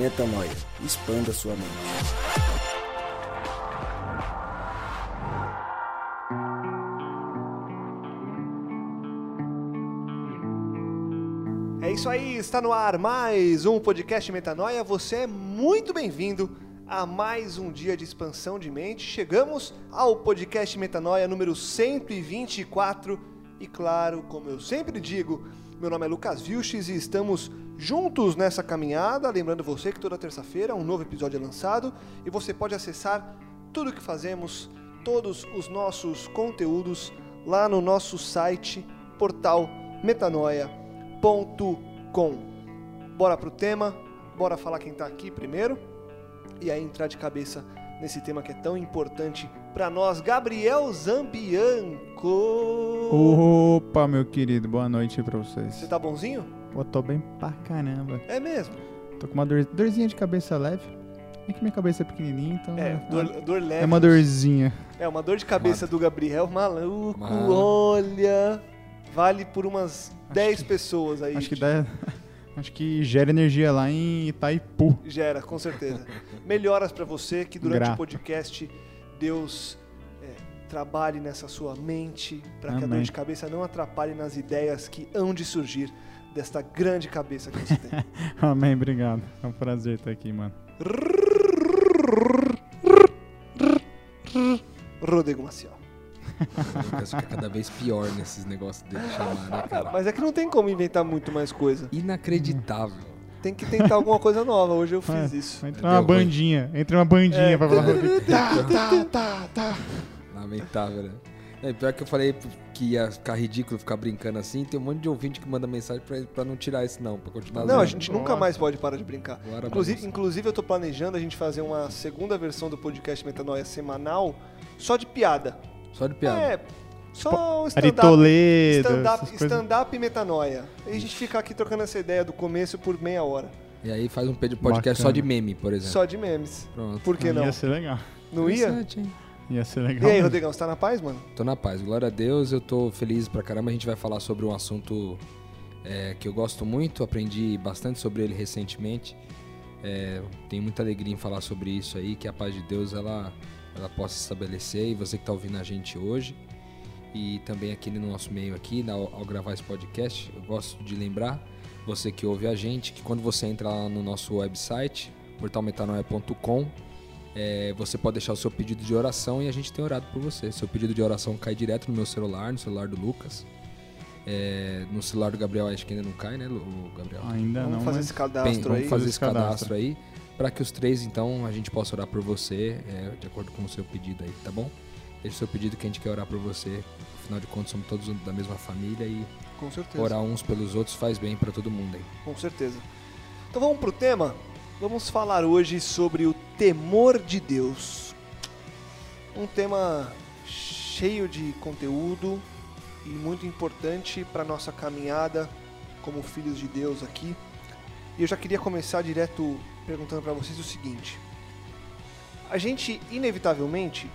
Metanoia. Expanda sua mente. É isso aí, está no ar mais um podcast Metanoia. Você é muito bem-vindo a mais um dia de expansão de mente. Chegamos ao podcast Metanoia número 124 e claro, como eu sempre digo, meu nome é Lucas Vilches e estamos juntos nessa caminhada. Lembrando você que toda terça-feira um novo episódio é lançado e você pode acessar tudo o que fazemos, todos os nossos conteúdos lá no nosso site, portal metanoia.com. Bora pro tema, bora falar quem tá aqui primeiro e aí entrar de cabeça nesse tema que é tão importante para nós, Gabriel Zambianco. Opa, meu querido, boa noite pra vocês. Você tá bonzinho? Pô, tô bem pra caramba. É mesmo. Tô com uma dor, dorzinha de cabeça leve. É que minha cabeça é pequenininha, então É, dor, dor leve. é uma dorzinha. É, uma dor de cabeça do Gabriel, maluco, Mano. olha. Vale por umas 10 pessoas aí. Acho que dá. Acho que gera energia lá em Itaipu. Gera, com certeza. Melhoras pra você, que durante Grato. o podcast Deus é, trabalhe nessa sua mente, para que a dor de cabeça não atrapalhe nas ideias que hão de surgir desta grande cabeça que você tem. Amém, obrigado. É um prazer estar aqui, mano. Rodrigo Maciel. O Lucas fica cada vez pior nesses negócios dele de chamar, né, cara? Mas é que não tem como inventar muito mais coisa. Inacreditável. Tem que tentar alguma coisa nova. Hoje eu fiz É, isso. Entra Deu uma ruim. bandinha. Entra uma bandinha É. pra falar. Tá, tá, tá, tá. Lamentável, né? É, pior que eu falei que ia ficar ridículo ficar brincando assim. Tem um monte de ouvinte que manda mensagem pra, pra não tirar isso, não, pra continuar Não, a gente nunca mais pode parar de brincar. Bora, Inclusive, inclusive, eu tô planejando a gente fazer uma segunda versão do podcast Metanoia semanal só de piada. Só de piada. É, só Ari stand-up. Toledo. Stand-up e metanoia. E a gente fica aqui trocando essa ideia do começo por meia hora. E aí faz um podcast Bacana. só de meme, por exemplo. Só de memes. Pronto. Por que não? Ia ser legal. Não ia? Ia ser E legal. aí, mesmo. Rodrigão, você tá na paz, mano? Tô na paz, glória a Deus, eu tô feliz pra caramba. A gente vai falar sobre um assunto é, que eu gosto muito, aprendi bastante sobre ele recentemente. É, tenho muita alegria em falar sobre isso aí, que a paz de Deus ela, ela possa se estabelecer e você que tá ouvindo a gente hoje e também aqui no nosso meio aqui, na- ao, gravar esse podcast, eu gosto de lembrar você que ouve a gente que quando você entra lá no nosso website, portalmetanoia.com, é, você pode deixar o seu pedido de oração e a gente tem orado por você. Seu pedido de oração cai direto no meu celular, no celular do Lucas. É, no celular do Gabriel acho que ainda não cai, né, Gabriel? Ainda Vamos não. fazer mas- esse Bem, vamos aí. fazer esse esse cadastro, cadastro. aí para que os três então a gente possa orar por você, é, de acordo com o seu pedido aí, tá bom? Deixe o seu pedido que a gente quer orar por você. Afinal de contas, somos todos da mesma família e orar uns pelos outros faz bem pra todo mundo aí. Com certeza. Então vamos pro tema? Vamos falar hoje sobre o temor de Deus. Um tema cheio de conteúdo e muito importante para nossa caminhada como filhos de Deus aqui. E eu já queria começar direto perguntando para vocês o seguinte: a gente inevitavelmente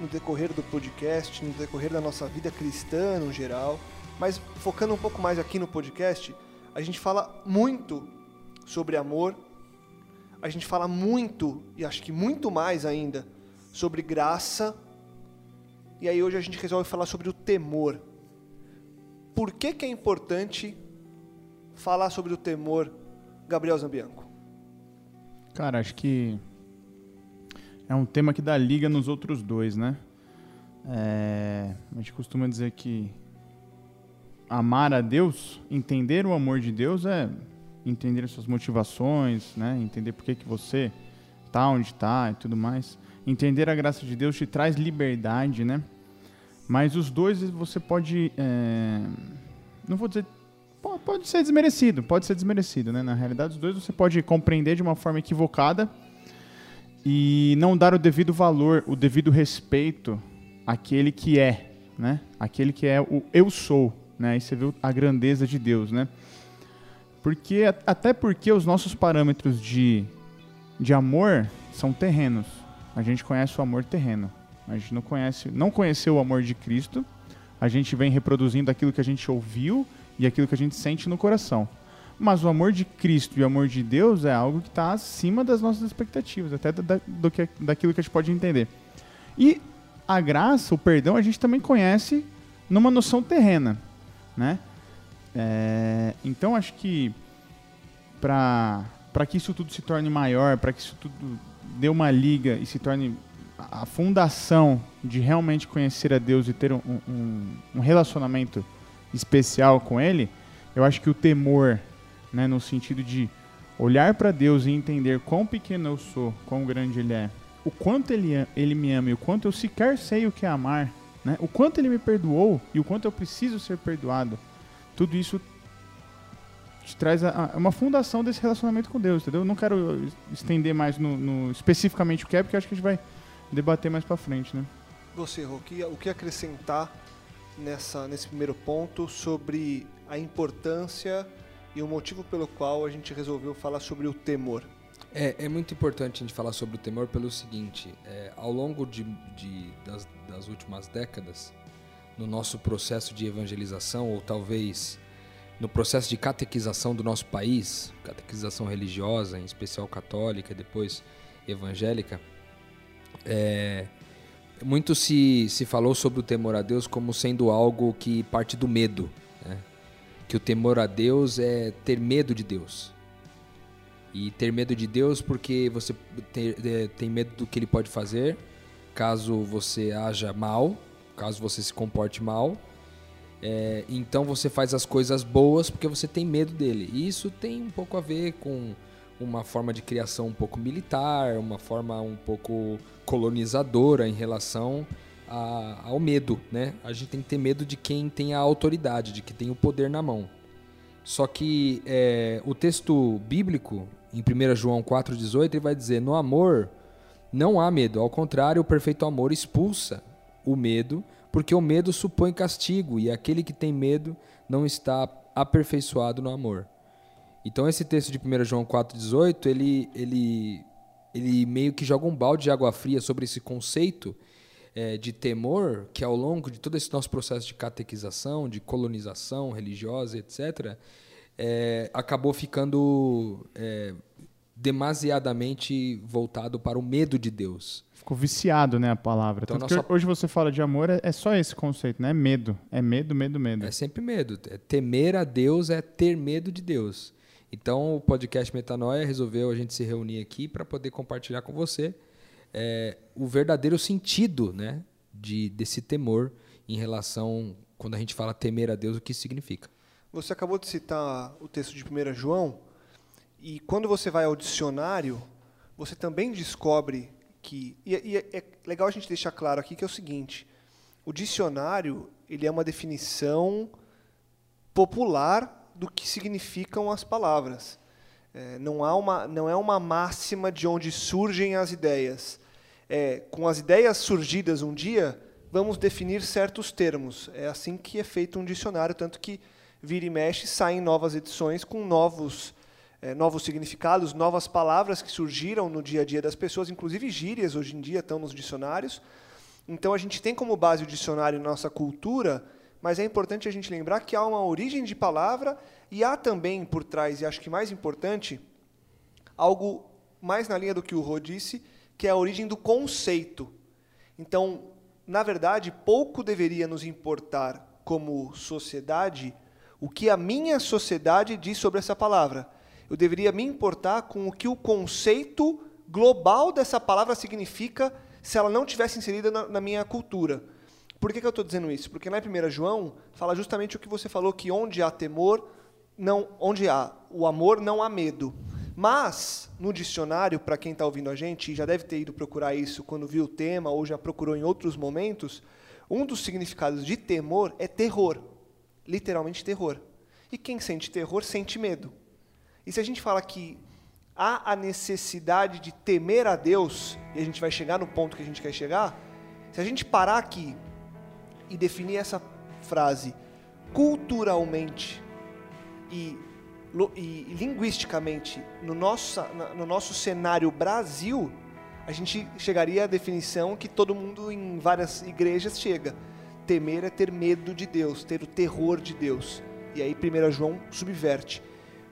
no decorrer do podcast, no decorrer da nossa vida cristã no geral, mas focando um pouco mais aqui no podcast, a gente fala muito sobre amor, a gente fala muito, e acho que muito mais ainda, sobre graça, e aí hoje a gente resolve falar sobre o temor. Por que, que é importante falar sobre o temor, Gabriel Zambianco? Cara, acho que é um tema que dá liga nos outros dois, né? É, a gente costuma dizer que amar a Deus, entender o amor de Deus é entender as suas motivações, né? Entender por que, que você tá onde tá e tudo mais. Entender a graça de Deus te traz liberdade, né? Mas os dois você pode, é, não vou dizer Po- Pode ser desmerecido, pode ser desmerecido, né? Na realidade, os dois você pode compreender de uma forma equivocada e não dar o devido valor, o devido respeito àquele que é, né? Aquele que é o eu sou, né? Aí você viu a grandeza de Deus, né? Porque até porque os nossos parâmetros de de amor são terrenos. A gente conhece o amor terreno. A gente não conhece, não conheceu o amor de Cristo. A gente vem reproduzindo aquilo que a gente ouviu e aquilo que a gente sente no coração. Mas o amor de Cristo e o amor de Deus é algo que está acima das nossas expectativas, até da, do que, daquilo que a gente pode entender. E a graça, o perdão, a gente também conhece numa noção terrena, né? É, então acho que para que isso tudo se torne maior, para que isso tudo dê uma liga e se torne a fundação de realmente conhecer a Deus e ter um, um, um relacionamento especial com Ele, eu acho que o temor, né, no sentido de olhar para Deus e entender quão pequeno eu sou, quão grande Ele é, o quanto Ele, ele me ama e o quanto eu sequer sei o que é amar, né, o quanto Ele me perdoou e o quanto eu preciso ser perdoado, tudo isso te traz a, a, uma fundação desse relacionamento com Deus, entendeu? Eu não quero estender mais no, no especificamente o que é, porque acho que a gente vai debater mais para frente, né? Você, Rô, o que acrescentar nessa, nesse primeiro ponto sobre a importância e o motivo pelo qual a gente resolveu falar sobre o temor? É, é muito importante a gente falar sobre o temor pelo seguinte: é, ao longo de, de das, das últimas décadas, no nosso processo de evangelização, ou talvez no processo de catequização do nosso país, catequização religiosa, em especial católica, depois evangélica, é, muito se, se falou sobre o temor a Deus como sendo algo que parte do medo. Que o temor a Deus é ter medo de Deus. E ter medo de Deus porque você tem, é, tem medo do que ele pode fazer caso você haja mal, caso você se comporte mal. É, então você faz as coisas boas porque você tem medo dele. E isso tem um pouco a ver com uma forma de criação um pouco militar, uma forma um pouco colonizadora em relação a, ao medo, né? A gente tem que ter medo de quem tem a autoridade, de quem tem o poder na mão. Só que é, o texto bíblico, em 1 João 4,18, ele vai dizer: No amor não há medo, ao contrário, o perfeito amor expulsa o medo, porque o medo supõe castigo, e aquele que tem medo não está aperfeiçoado no amor. Então esse texto de 1 João 4,18, ele, ele, ele meio que joga um balde de água fria sobre esse conceito é, de temor, que ao longo de todo esse nosso processo de catequização, de colonização religiosa, etc., é, acabou ficando é, demasiadamente voltado para o medo de Deus. Ficou viciado, né, a palavra. Então, nossa... hoje você fala de amor, é, é, só esse conceito, né? É medo. É medo, medo, medo. É sempre medo. É temer a Deus é ter medo de Deus. Então, o podcast Metanoia resolveu a gente se reunir aqui para poder compartilhar com você é, o verdadeiro sentido né, de, desse temor em relação, quando a gente fala temer a Deus, o que isso significa. Você acabou de citar o texto de 1 João, e quando você vai ao dicionário, você também descobre que. E, e é legal a gente deixar claro aqui que é o seguinte: o dicionário ele é uma definição popular do que significam as palavras. É, não, há uma, não é uma máxima de onde surgem as ideias. É, com as ideias surgidas um dia, vamos definir certos termos. É assim que é feito um dicionário, tanto que vira e mexe saem novas edições com novos, é, novos significados, novas palavras que surgiram no dia a dia das pessoas, inclusive gírias hoje em dia estão nos dicionários. Então a gente tem como base o dicionário na nossa cultura mas é importante a gente lembrar que há uma origem de palavra e há também por trás, e acho que mais importante, algo mais na linha do que o Rô disse, que é a origem do conceito. Então, na verdade, pouco deveria nos importar como sociedade o que a minha sociedade diz sobre essa palavra. Eu deveria me importar com o que o conceito global dessa palavra significa se ela não tivesse inserida na, na minha cultura. Por que, que eu estou dizendo isso? Porque lá em 1 João fala justamente o que você falou, que onde há temor, não, onde há o amor, não há medo. Mas, no dicionário, para quem está ouvindo a gente, já deve ter ido procurar isso quando viu o tema, ou já procurou em outros momentos, um dos significados de temor é terror. Literalmente terror. E quem sente terror sente medo. E se a gente fala que há a necessidade de temer a Deus, e a gente vai chegar no ponto que a gente quer chegar, se a gente parar aqui e definir essa frase culturalmente e, e linguisticamente no nosso, no nosso cenário Brasil, a gente chegaria à definição que todo mundo em várias igrejas chega. Temer é ter medo de Deus, ter o terror de Deus. E aí 1 João subverte.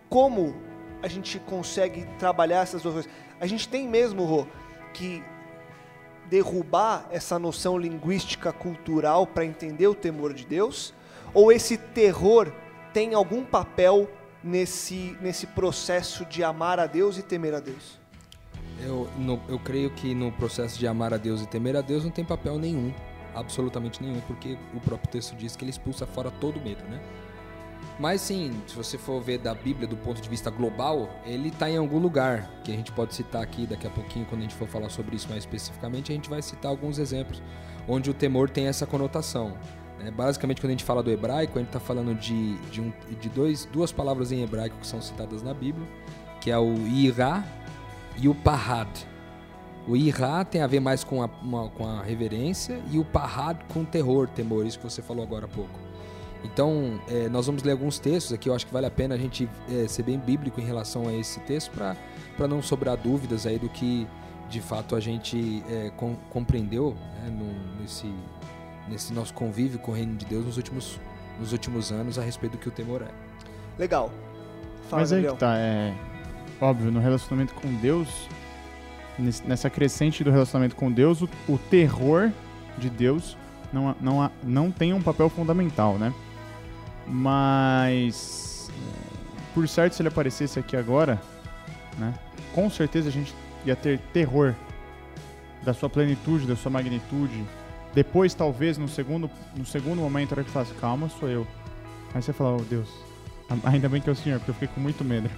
como a gente consegue trabalhar essas duas coisas? A gente tem mesmo, Rô, que derrubar essa noção linguística cultural para entender o temor de Deus? Ou esse terror tem algum papel nesse, nesse processo de amar a Deus e temer a Deus? Eu, no, eu creio que no processo de amar a Deus e temer a Deus não tem papel nenhum, absolutamente nenhum, porque o próprio texto diz que ele expulsa fora todo medo, né? Mas sim, se você for ver da Bíblia do ponto de vista global, ele está em algum lugar, que a gente pode citar aqui daqui a pouquinho, quando a gente for falar sobre isso mais especificamente, a gente vai citar alguns exemplos onde o temor tem essa conotação. É, basicamente, quando a gente fala do hebraico, a gente está falando de, de, um, de dois, duas palavras em hebraico que são citadas na Bíblia, que é o irá e o pahad. O irá tem a ver mais com a, uma, com a reverência e o pahad com terror, temor, isso que você falou agora há pouco. Então, é, nós vamos ler alguns textos aqui, eu acho que vale a pena a gente é, ser bem bíblico em relação a esse texto para não sobrar dúvidas aí do que de fato a gente é, com, compreendeu né, no, nesse, nesse nosso convívio com o reino de Deus nos últimos, nos últimos anos a respeito do que o temor é. Legal. Fala, Mas aí Gabriel. que tá, é óbvio, no relacionamento com Deus, nessa crescente do relacionamento com Deus, o, o terror de Deus não, não, não tem um papel fundamental, né? Mas, por certo, se ele aparecesse aqui agora, né? Com certeza a gente ia ter terror da sua plenitude, da sua magnitude. Depois, talvez, no segundo, no segundo momento, a hora que falasse, calma, sou eu. Aí você fala, oh Deus, ainda bem que é o Senhor, porque eu fiquei com muito medo.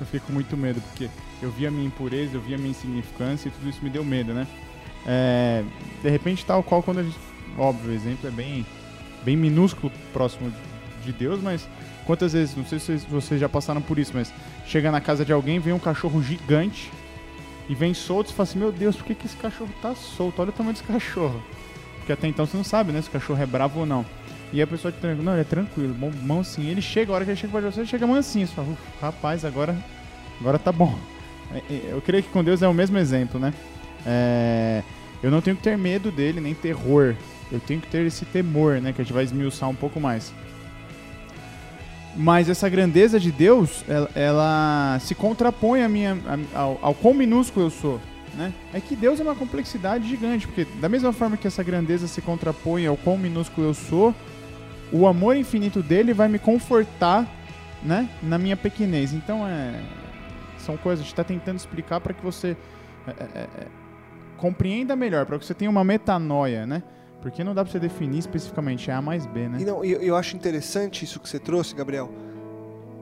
Eu fiquei com muito medo, porque eu vi a minha impureza, eu vi a minha insignificância e tudo isso me deu medo, né? É, de repente, tal qual quando a gente. Óbvio, o exemplo é bem, bem minúsculo próximo de- de Deus, mas quantas vezes, não sei se vocês, já passaram por isso, mas chega na casa de alguém, vem um cachorro gigante e vem solto e fala assim: Meu Deus, por que, que esse cachorro tá solto? Olha o tamanho desse cachorro. Porque até então você não sabe, né, se o cachorro é bravo ou não. E a pessoa te tranquila, não, ele é tranquilo, bom, mansinho. Ele chega, a hora que ele chega pra você, ele chega mansinho. Você fala, "Uf, rapaz, agora, agora tá bom. É, é, Eu creio que com Deus é o mesmo exemplo, né? É, eu não tenho que ter medo dele, nem terror. Eu tenho que ter esse temor, né? Que a gente vai esmiuçar um pouco mais. Mas essa grandeza de Deus, ela, ela se contrapõe a minha, ao, ao quão minúsculo eu sou. Né? É que Deus é uma complexidade gigante, porque da mesma forma que essa grandeza se contrapõe ao quão minúsculo eu sou, o amor infinito dele vai me confortar né, na minha pequenez. Então, é, são coisas, gente está tentando explicar para que você é, é, é, compreenda melhor, para que você tenha uma metanoia, né? Porque não dá para você definir especificamente A mais B, né? E não, eu, eu acho interessante isso que você trouxe, Gabriel,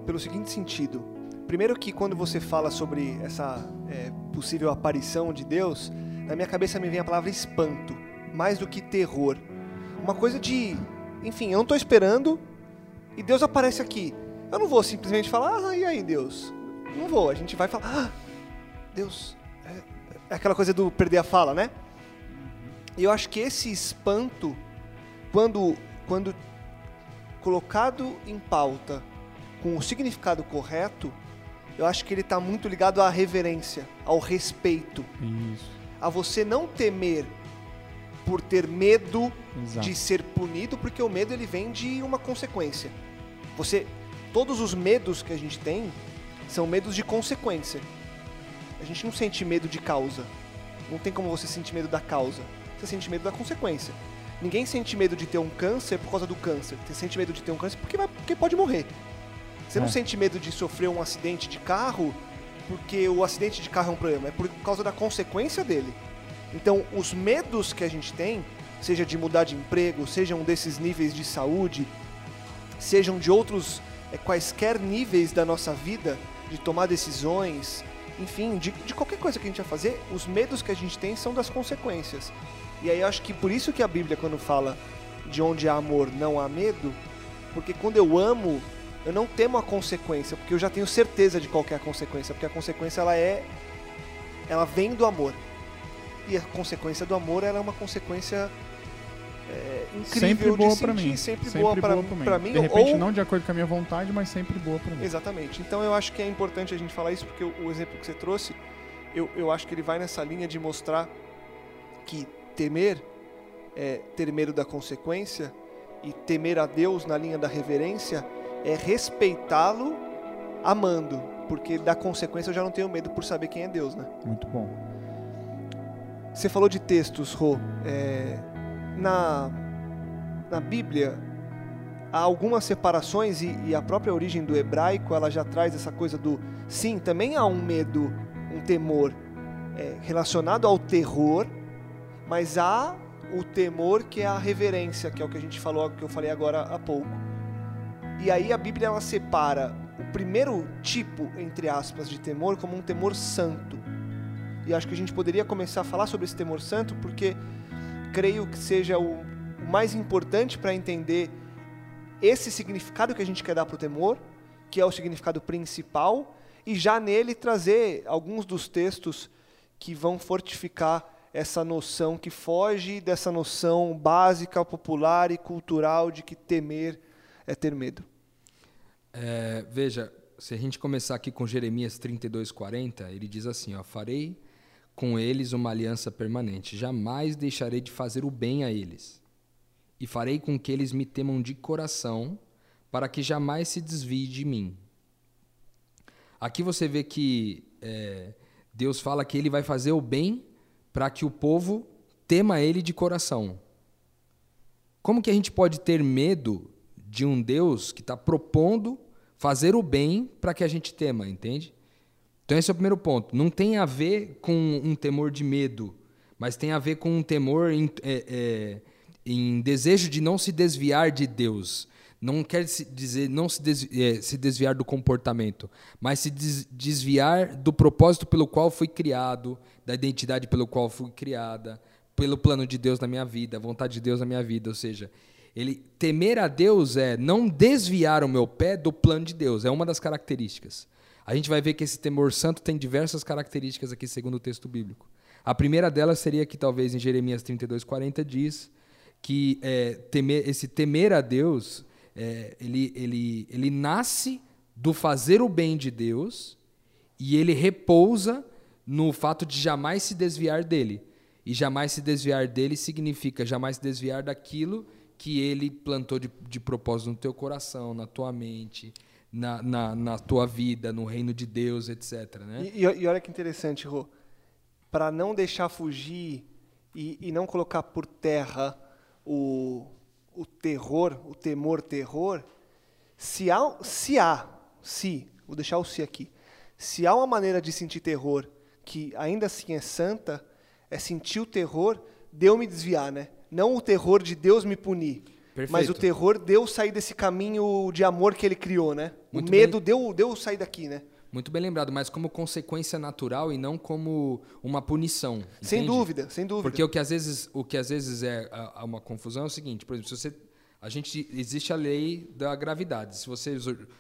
pelo seguinte sentido. Primeiro que quando você fala sobre essa é, possível aparição de Deus, na minha cabeça me vem a palavra espanto, mais do que terror. Uma coisa de, enfim, eu não estou esperando e Deus aparece aqui. Eu não vou simplesmente falar, ah, e aí Deus? Não vou, a gente vai falar, ah, Deus, é, é aquela coisa do perder a fala, né? E eu acho que esse espanto, quando, quando colocado em pauta com o significado correto, eu acho que ele está muito ligado à reverência, ao respeito, Isso, a você não temer por ter medo exato. de ser punido, porque o medo ele vem de uma consequência. Você, todos os medos que a gente tem são medos de consequência. A gente não sente medo de causa. Não tem como você sentir medo da causa. Você sente medo da consequência. Ninguém sente medo de ter um câncer por causa do câncer. Você sente medo de ter um câncer porque, vai, porque pode morrer. Você não É. sente medo de sofrer um acidente de carro porque o acidente de carro é um problema. É por causa da consequência dele. Então, os medos que a gente tem, seja de mudar de emprego, sejam desses níveis de saúde, sejam de outros eh, quaisquer níveis da nossa vida, de tomar decisões, enfim, de, de qualquer coisa que a gente vai fazer, os medos que a gente tem são das consequências. E aí eu acho que por isso que a Bíblia, quando fala de onde há amor, não há medo, porque quando eu amo, eu não temo a consequência, porque eu já tenho certeza de qual é a consequência, porque a consequência ela é ela vem do amor. E a consequência do amor ela é uma consequência é, incrível Sempre boa pra mim. sempre, boa pra, pra mim, De repente, ou não de acordo com a minha vontade, mas sempre boa pra mim. Exatamente. Então eu acho que é importante a gente falar isso, porque o, o exemplo que você trouxe, eu, eu acho que ele vai nessa linha de mostrar que temer é ter medo da consequência e temer a Deus na linha da reverência é respeitá-lo amando, porque da consequência eu já não tenho medo por saber quem é Deus, né? Muito bom. Você falou de textos, Rô. É, na, na Bíblia há algumas separações e, e, a própria origem do hebraico ela já traz essa coisa do sim, também há um medo, um temor é, relacionado ao terror, mas há o temor que é a reverência, que é o que a gente falou, que eu falei agora há pouco. E aí a Bíblia ela separa o primeiro tipo, entre aspas, de temor como um temor santo. E acho que a gente poderia começar a falar sobre esse temor santo porque creio que seja o, mais importante para entender esse significado que a gente quer dar para o temor, que é o significado principal, e já nele trazer alguns dos textos que vão fortificar essa noção que foge dessa noção básica, popular e cultural de que temer é ter medo. É, veja, se a gente começar aqui com Jeremias 32:40, ele diz assim: ó, farei com eles uma aliança permanente, jamais deixarei de fazer o bem a eles, e farei com que eles me temam de coração, para que jamais se desvie de mim. Aqui você vê que é, Deus fala que ele vai fazer o bem para que o povo tema ele de coração. Como que a gente pode ter medo de um Deus que está propondo fazer o bem para que a gente tema, entende? Então esse é o primeiro ponto. Não tem a ver com um temor de medo, mas tem a ver com um temor em, é, é, em desejo de não se desviar de Deus. Não quer dizer não se, desviar, é, se desviar do comportamento, mas se desviar do propósito pelo qual fui criado, da identidade pelo qual fui criada, pelo plano de Deus na minha vida, a vontade de Deus na minha vida. Ou seja, ele temer a Deus é não desviar o meu pé do plano de Deus. É uma das características. A gente vai ver que esse temor santo tem diversas características aqui, segundo o texto bíblico. A primeira delas seria que talvez em Jeremias 32:40 diz que é, temer, esse temer a Deus é, ele, ele, ele nasce do fazer o bem de Deus e ele repousa no fato de jamais se desviar dele. E jamais se desviar dele significa jamais se desviar daquilo que ele plantou de, de propósito no teu coração, na tua mente, na, na, na tua vida, no reino de Deus, etc. Né? E, e olha que interessante, Rô. Para não deixar fugir e, e não colocar por terra o, o terror, o temor terror, se há, se há, se, vou deixar o se aqui, se há uma maneira de sentir terror que ainda assim é santa, é sentir o terror de eu me desviar, né? Não o terror de Deus me punir, Perfeito. mas o terror de eu sair desse caminho de amor que Ele criou, né? Muito o medo bem... de, eu, de eu sair daqui, né? Muito bem lembrado, mas como consequência natural e não como uma punição. Sem dúvida, sem dúvida. Porque o que às vezes, o que às vezes é uma confusão é o seguinte, por exemplo, se você a gente existe a lei da gravidade. Se você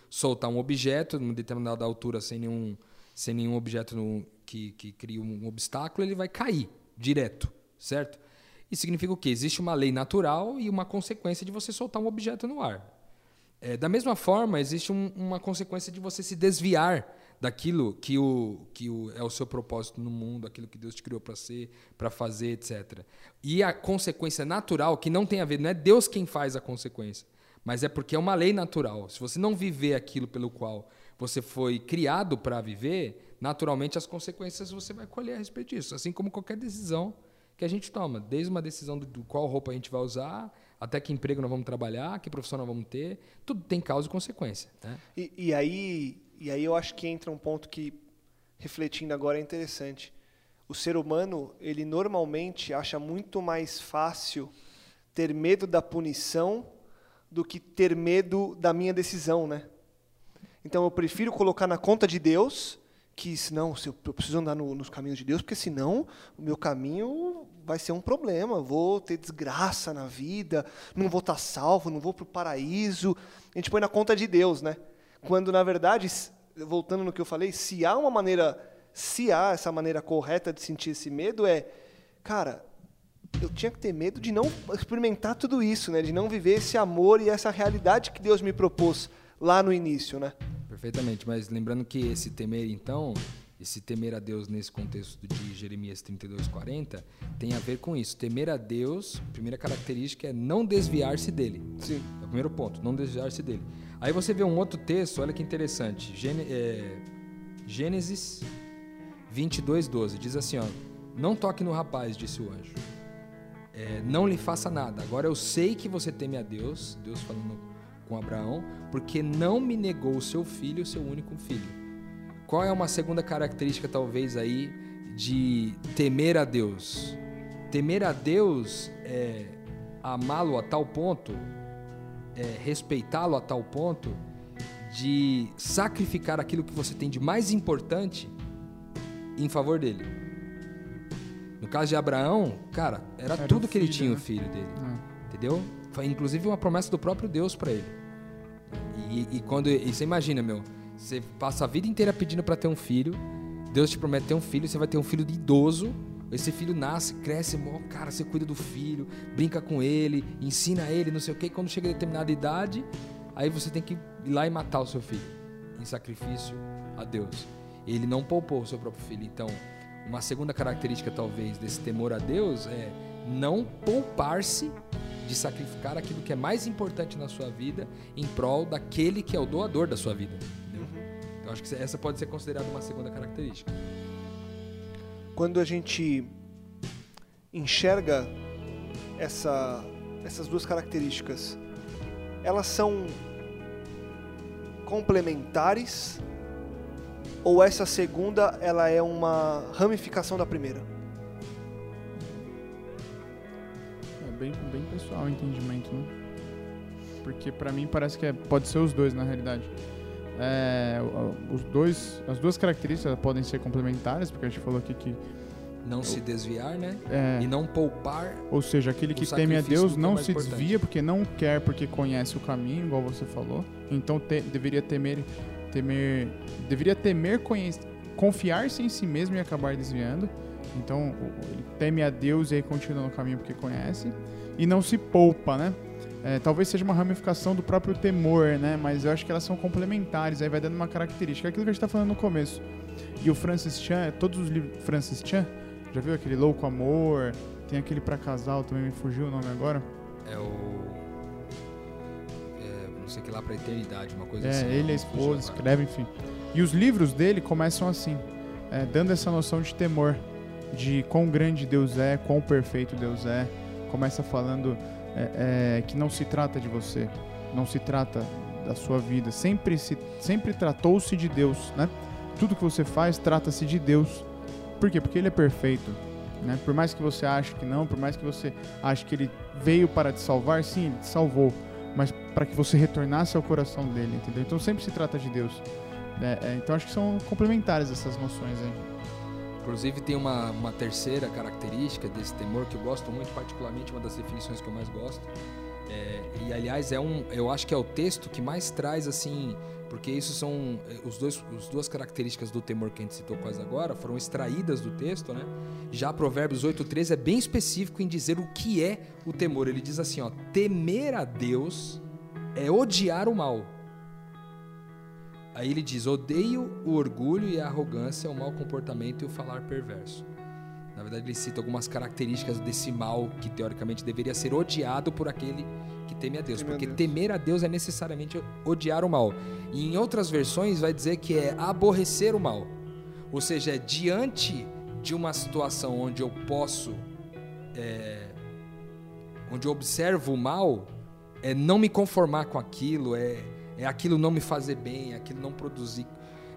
soltar um objeto numa determinada altura sem nenhum sem nenhum objeto no, que, que cria um obstáculo, ele vai cair direto, certo? Isso significa o quê? Existe uma lei natural e uma consequência de você soltar um objeto no ar. É, da mesma forma, existe um, uma consequência de você se desviar daquilo que, o, que o, é o seu propósito no mundo, aquilo que Deus te criou para ser, para fazer, etc. E a consequência natural, que não tem a ver, não é Deus quem faz a consequência, mas é porque é uma lei natural. Se você não viver aquilo pelo qual você foi criado para viver, naturalmente as consequências você vai colher a respeito disso, assim como qualquer decisão que a gente toma, desde uma decisão do, do qual roupa a gente vai usar, até que emprego nós vamos trabalhar, que profissão nós vamos ter, tudo tem causa e consequência. Né? E, e, aí e aí eu acho que entra um ponto que, refletindo agora, é interessante. O ser humano, ele normalmente acha muito mais fácil ter medo da punição do que ter medo da minha decisão, né? Então eu prefiro colocar na conta de Deus que senão eu preciso andar no, nos caminhos de Deus, porque senão o meu caminho vai ser um problema, vou ter desgraça na vida, não vou estar salvo, não vou para o paraíso. A gente põe na conta de Deus, né? Quando, na verdade, voltando no que eu falei, se há uma maneira, se há essa maneira correta de sentir esse medo, é, cara, eu tinha que ter medo de não experimentar tudo isso, né? De não viver esse amor e essa realidade que Deus me propôs lá no início, né? Perfeitamente, mas lembrando que esse temer, então, esse temer a Deus nesse contexto de Jeremias 32:40 tem a ver com isso. Temer a Deus, a primeira característica é não desviar-se dele. Sim. É o primeiro ponto, não desviar-se dele. Aí você vê um outro texto, olha que interessante. Gêne- é, Gênesis 22, 12. Diz assim, ó. Não toque no rapaz, disse o anjo. É, não lhe faça nada. Agora eu sei que você teme a Deus, Deus falando com Abraão, porque não me negou o seu filho, o seu único filho. Qual é uma segunda característica, talvez, aí, de temer a Deus? Temer a Deus é amá-lo a tal ponto, é respeitá-lo a tal ponto, de sacrificar aquilo que você tem de mais importante em favor dele. No caso de Abraão, cara, era, Era tudo o que ele filho, tinha, né? o filho dele. É. Entendeu? Foi inclusive uma promessa do próprio Deus pra ele. E, quando e você imagina, meu, você passa a vida inteira pedindo pra ter um filho, Deus te promete ter um filho, você vai ter um filho de idoso, esse filho nasce, cresce, mó, cara, você cuida do filho, brinca com ele, ensina ele, não sei o quê, quando chega a determinada idade, aí você tem que ir lá e matar o seu filho em sacrifício a Deus. Ele não poupou o seu próprio filho, então uma segunda característica talvez desse temor a Deus é não poupar-se de sacrificar aquilo que é mais importante na sua vida em prol daquele que é o doador da sua vida. Entendeu? Então acho que essa pode ser considerada uma segunda característica. Quando a gente enxerga essa, essas duas características, elas são complementares ou essa segunda ela é uma ramificação da primeira? Bem, bem pessoal o entendimento, né? Porque pra mim parece que é- pode ser os dois na realidade. É, os dois, as duas características podem ser complementares, porque a gente falou aqui que, Não se desviar, né? é, E não poupar. ou seja, aquele que teme a Deus é não se importante. desvia porque não quer, porque conhece o caminho, igual você falou. Então te- deveria temer, temer, deveria temer, conhe- confiar-se em si mesmo e acabar desviando. Então ele teme a Deus e aí continua no caminho porque conhece e não se poupa, né? É, talvez seja uma ramificação do próprio temor, né? Mas eu acho que elas são complementares, aí vai dando uma característica. É aquilo que a gente tá falando no começo. E o Francis Chan, todos os livros. Francis Chan, já viu aquele Louco Amor? Tem aquele pra casal, também me fugiu o nome agora. É o. é, não sei que lá pra eternidade, uma coisa É, assim. ele e a não fugiu esposa escreve, enfim. E os livros dele começam assim, é, dando essa noção de temor, de quão grande Deus é, quão perfeito Deus é. Começa falando é, é, que não se trata de você, não se trata da sua vida. Sempre se, sempre tratou-se de Deus, né? Tudo que você faz trata-se de Deus. Por quê? Porque Ele é perfeito. Né? Por mais que você ache que não, por mais que você ache que Ele veio para te salvar, sim, Ele te salvou mas para que você retornasse ao coração dele, entendeu? Então sempre se trata de Deus. É, é, então acho que são complementares essas noções aí. Inclusive tem uma, uma terceira característica desse temor que eu gosto muito, particularmente uma das definições que eu mais gosto. É, e aliás é um, eu acho que é o texto que mais traz assim, porque isso são eh, os dois, as duas características do temor que a gente citou quase agora foram extraídas do texto, né? Já Provérbios 8:13 é bem específico em dizer o que é o temor. Ele diz assim, ó: temer a Deus é odiar o mal. Aí ele diz: odeio o orgulho e a arrogância, o mau comportamento e o falar perverso. Na verdade, ele cita algumas características desse mal que teoricamente deveria ser odiado por aquele que teme a Deus. Teme a porque Deus. temer a Deus é necessariamente odiar o mal. E em outras versões vai dizer que é aborrecer o mal. Ou seja, é diante de uma situação onde eu posso. é, onde eu observo o mal, é não me conformar com aquilo, é, é aquilo não me fazer bem, é aquilo não produzir,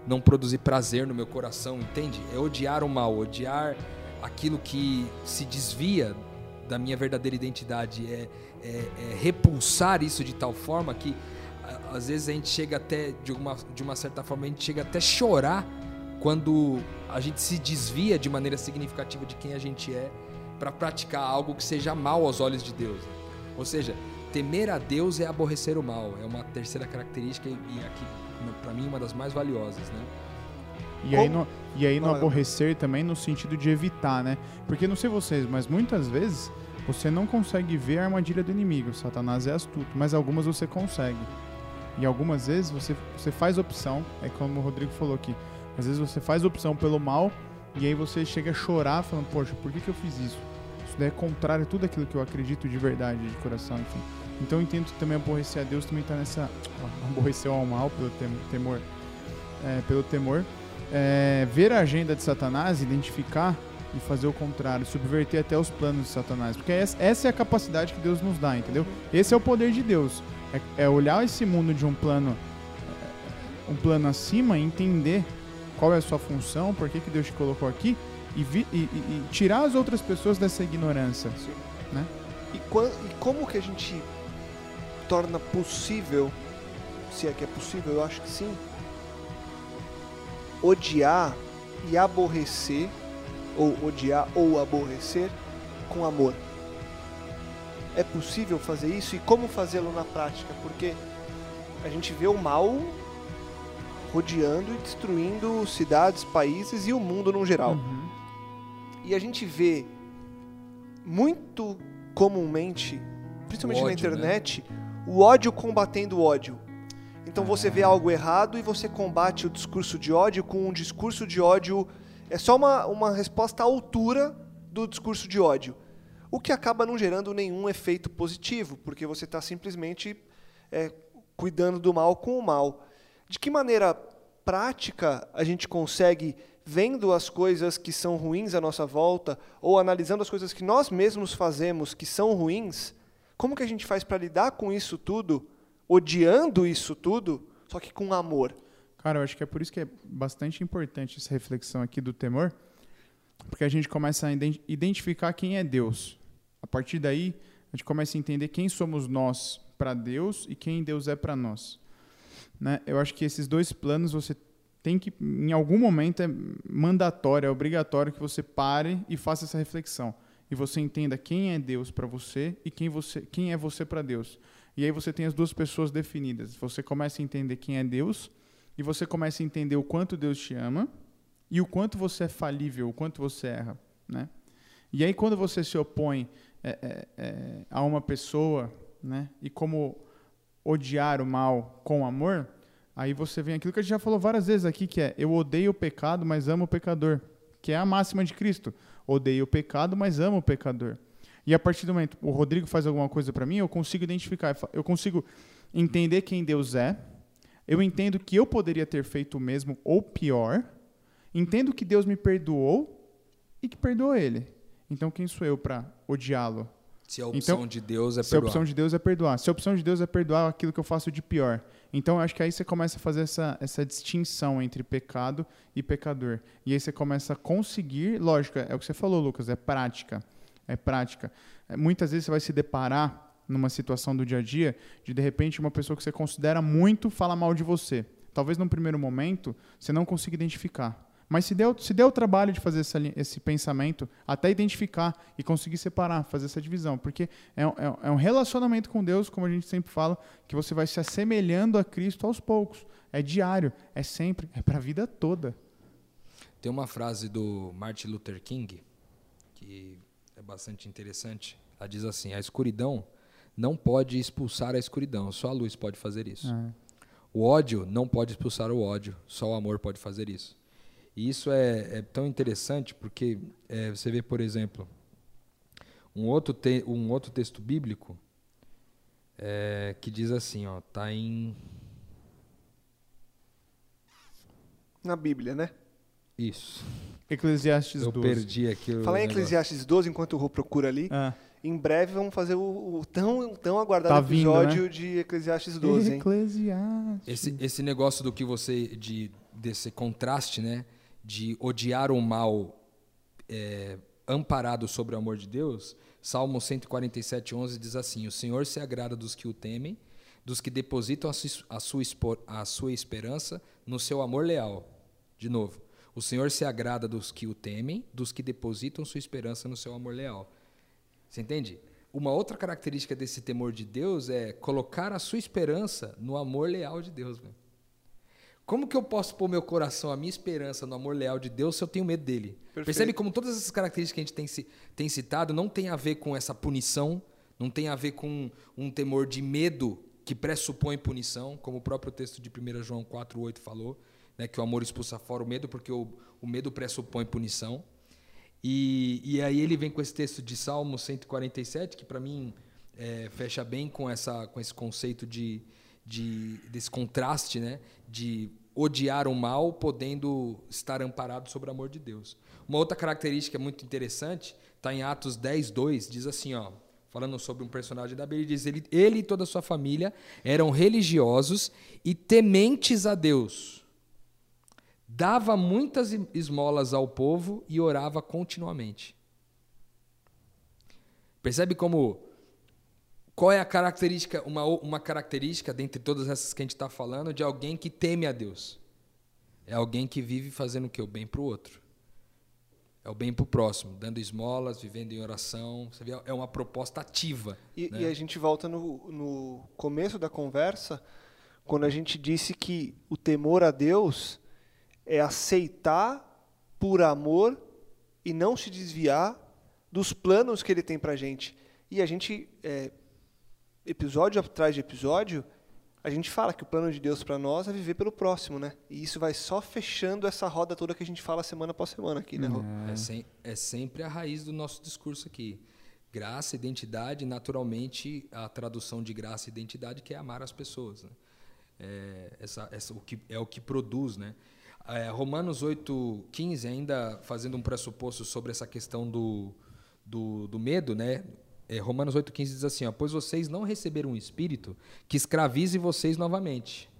não produzir prazer no meu coração, entende? É odiar o mal, odiar aquilo que se desvia da minha verdadeira identidade, é, é, é repulsar isso de tal forma que às vezes a gente chega até, de uma, de uma certa forma, a gente chega até chorar quando a gente se desvia de maneira significativa de quem a gente é para praticar algo que seja mal aos olhos de Deus. Ou seja, temer a Deus é aborrecer o mal. É uma terceira característica e aqui, para mim, uma das mais valiosas, né? E aí, no, e aí no Fala. aborrecer também no sentido de evitar, né? Porque não sei vocês, mas muitas vezes você não consegue ver a armadilha do inimigo. Satanás é astuto, mas algumas você consegue. E algumas vezes você, você faz opção, é como o Rodrigo falou aqui. Às vezes você faz opção pelo mal e aí você chega a chorar falando, poxa, por que, que eu fiz isso? Isso daí é contrário a tudo aquilo que eu acredito de verdade, de coração, enfim. Então eu entendo que também aborrecer a Deus também está nessa. Aborrecer ao mal pelo temor. É, pelo temor. É, ver a agenda de Satanás, identificar e fazer o contrário, subverter até os planos de Satanás. Porque essa é a capacidade que Deus nos dá, entendeu? Esse é o poder de Deus. É, é olhar esse mundo de um plano um plano acima e entender qual é a sua função, por que, que Deus te colocou aqui e, vi, e, e, tirar as outras pessoas dessa ignorância. Né? E, e como que a gente torna possível, se é que é possível, eu acho que sim, odiar e aborrecer, ou odiar ou aborrecer com amor. É possível fazer isso e como fazê-lo na prática? Porque a gente vê o mal rodeando e destruindo cidades, países e o mundo no geral. Uhum. E a gente vê muito comumente, principalmente ódio, na internet, né? O ódio combatendo o ódio. Então você vê algo errado e você combate o discurso de ódio com um discurso de ódio. É só uma, uma resposta à altura do discurso de ódio. O que acaba não gerando nenhum efeito positivo, porque você está simplesmente é, cuidando do mal com o mal. De que maneira prática a gente consegue, vendo as coisas que são ruins à nossa volta, ou analisando as coisas que nós mesmos fazemos que são ruins, como que a gente faz para lidar com isso tudo, odiando isso tudo, só que com amor? Cara, eu acho que é por isso que é bastante importante essa reflexão aqui do temor, porque a gente começa a identificar quem é Deus. A partir daí, a gente começa a entender quem somos nós para Deus e quem Deus é para nós. Né? Eu acho que esses dois planos você tem que, em algum momento, é mandatório, é obrigatório que você pare e faça essa reflexão. E você entenda quem é Deus para você e quem, você, quem é você para Deus. E aí você tem as duas pessoas definidas. Você começa a entender quem é Deus e você começa a entender o quanto Deus te ama e o quanto você é falível, o quanto você erra. Né? E aí, quando você se opõe é, é, é, a uma pessoa, né, e como odiar o mal com amor, aí você vem aquilo que a gente já falou várias vezes aqui, que é eu odeio o pecado, mas amo o pecador. Que é a máxima de Cristo. Odeio o pecado, mas amo o pecador. E a partir do momento o Rodrigo faz alguma coisa para mim, eu consigo identificar, eu consigo entender quem Deus é, eu entendo que eu poderia ter feito o mesmo ou pior, entendo que Deus me perdoou e que perdoou ele. Então quem sou eu para odiá-lo? Se a opção então, de Deus é perdoar. Se a opção de Deus é perdoar. Se a opção de Deus é perdoar aquilo que eu faço de pior. Então, eu acho que aí você começa a fazer essa, essa distinção entre pecado e pecador. E aí você começa a conseguir, lógico, é o que você falou, Lucas, é prática. É prática. É, muitas vezes você vai se deparar numa situação do dia a dia de, de repente, uma pessoa que você considera muito fala mal de você. Talvez num primeiro momento você não consiga identificar. Mas se deu, se deu o trabalho de fazer essa, esse pensamento, até identificar e conseguir separar, fazer essa divisão. Porque é, é, é um relacionamento com Deus, como a gente sempre fala, que você vai se assemelhando a Cristo aos poucos. É diário, é sempre, é para a vida toda. Tem uma frase do Martin Luther King que é bastante interessante. Ela diz assim: a escuridão não pode expulsar a escuridão, só a luz pode fazer isso. É. O ódio não pode expulsar o ódio, só o amor pode fazer isso. E isso é, é tão interessante porque é, você vê, por exemplo, um outro, te, um outro texto bíblico é, que diz assim, ó, tá em na Bíblia, né? Isso. Eclesiastes Eu 12. Eu perdi aqui o Falar em Eclesiastes 12 enquanto o Rô procura ali. Ah. Em breve vamos fazer o, o tão, tão aguardado tá episódio vindo, né? de Eclesiastes 12, hein? Eclesiastes. Esse, esse negócio do que você de desse contraste, né? De odiar o mal é, amparado sobre o amor de Deus, Salmo 147, 11 diz assim: O Senhor se agrada dos que o temem, dos que depositam a sua, a sua, a sua esperança no seu amor leal. De novo, o Senhor se agrada dos que o temem, dos que depositam sua esperança no seu amor leal. Você entende? Uma outra característica desse temor de Deus é colocar a sua esperança no amor leal de Deus. Véio. Como que eu posso pôr meu coração, a minha esperança no amor leal de Deus se eu tenho medo dele? Perfeito. Percebe como todas essas características que a gente tem, tem citado não tem a ver com essa punição, não tem a ver com um temor de medo que pressupõe punição, como o próprio texto de 1 João 4,8 falou, né, que o amor expulsa fora o medo, porque o, o medo pressupõe punição. E, e aí ele vem com esse texto de Salmo 147, que para mim é, fecha bem com, essa, com esse conceito de, de, desse contraste, né? De odiar o mal, podendo estar amparado sobre o amor de Deus. Uma outra característica muito interessante está em Atos 10, 2, diz assim, ó, falando sobre um personagem da Bíblia, diz ele, ele e toda a sua família eram religiosos e tementes a Deus. Dava muitas esmolas ao povo e orava continuamente. Percebe como qual é a característica, uma, uma característica dentre todas essas que a gente está falando, de alguém que teme a Deus? É alguém que vive fazendo o que? O bem para o outro. É o bem para o próximo, dando esmolas, vivendo em oração. Você vê, é uma proposta ativa. E, né? e a gente volta no, no começo da conversa, quando a gente disse que o temor a Deus é aceitar por amor e não se desviar dos planos que ele tem para a gente. E a gente é, episódio atrás de episódio, a gente fala que o plano de Deus para nós é viver pelo próximo, né? E isso vai só fechando essa roda toda que a gente fala semana após semana aqui, né, Rô? É, sem, é sempre a raiz do nosso discurso aqui. Graça, identidade, naturalmente a tradução de graça e identidade que é amar as pessoas. Né? É, essa, essa, o que, é o que produz, né? É, Romanos 8,15, ainda fazendo um pressuposto sobre essa questão do, do, do medo, né? É, Romanos 8,15 diz assim: ó, Pois vocês não receberam um espírito que escravize vocês novamente,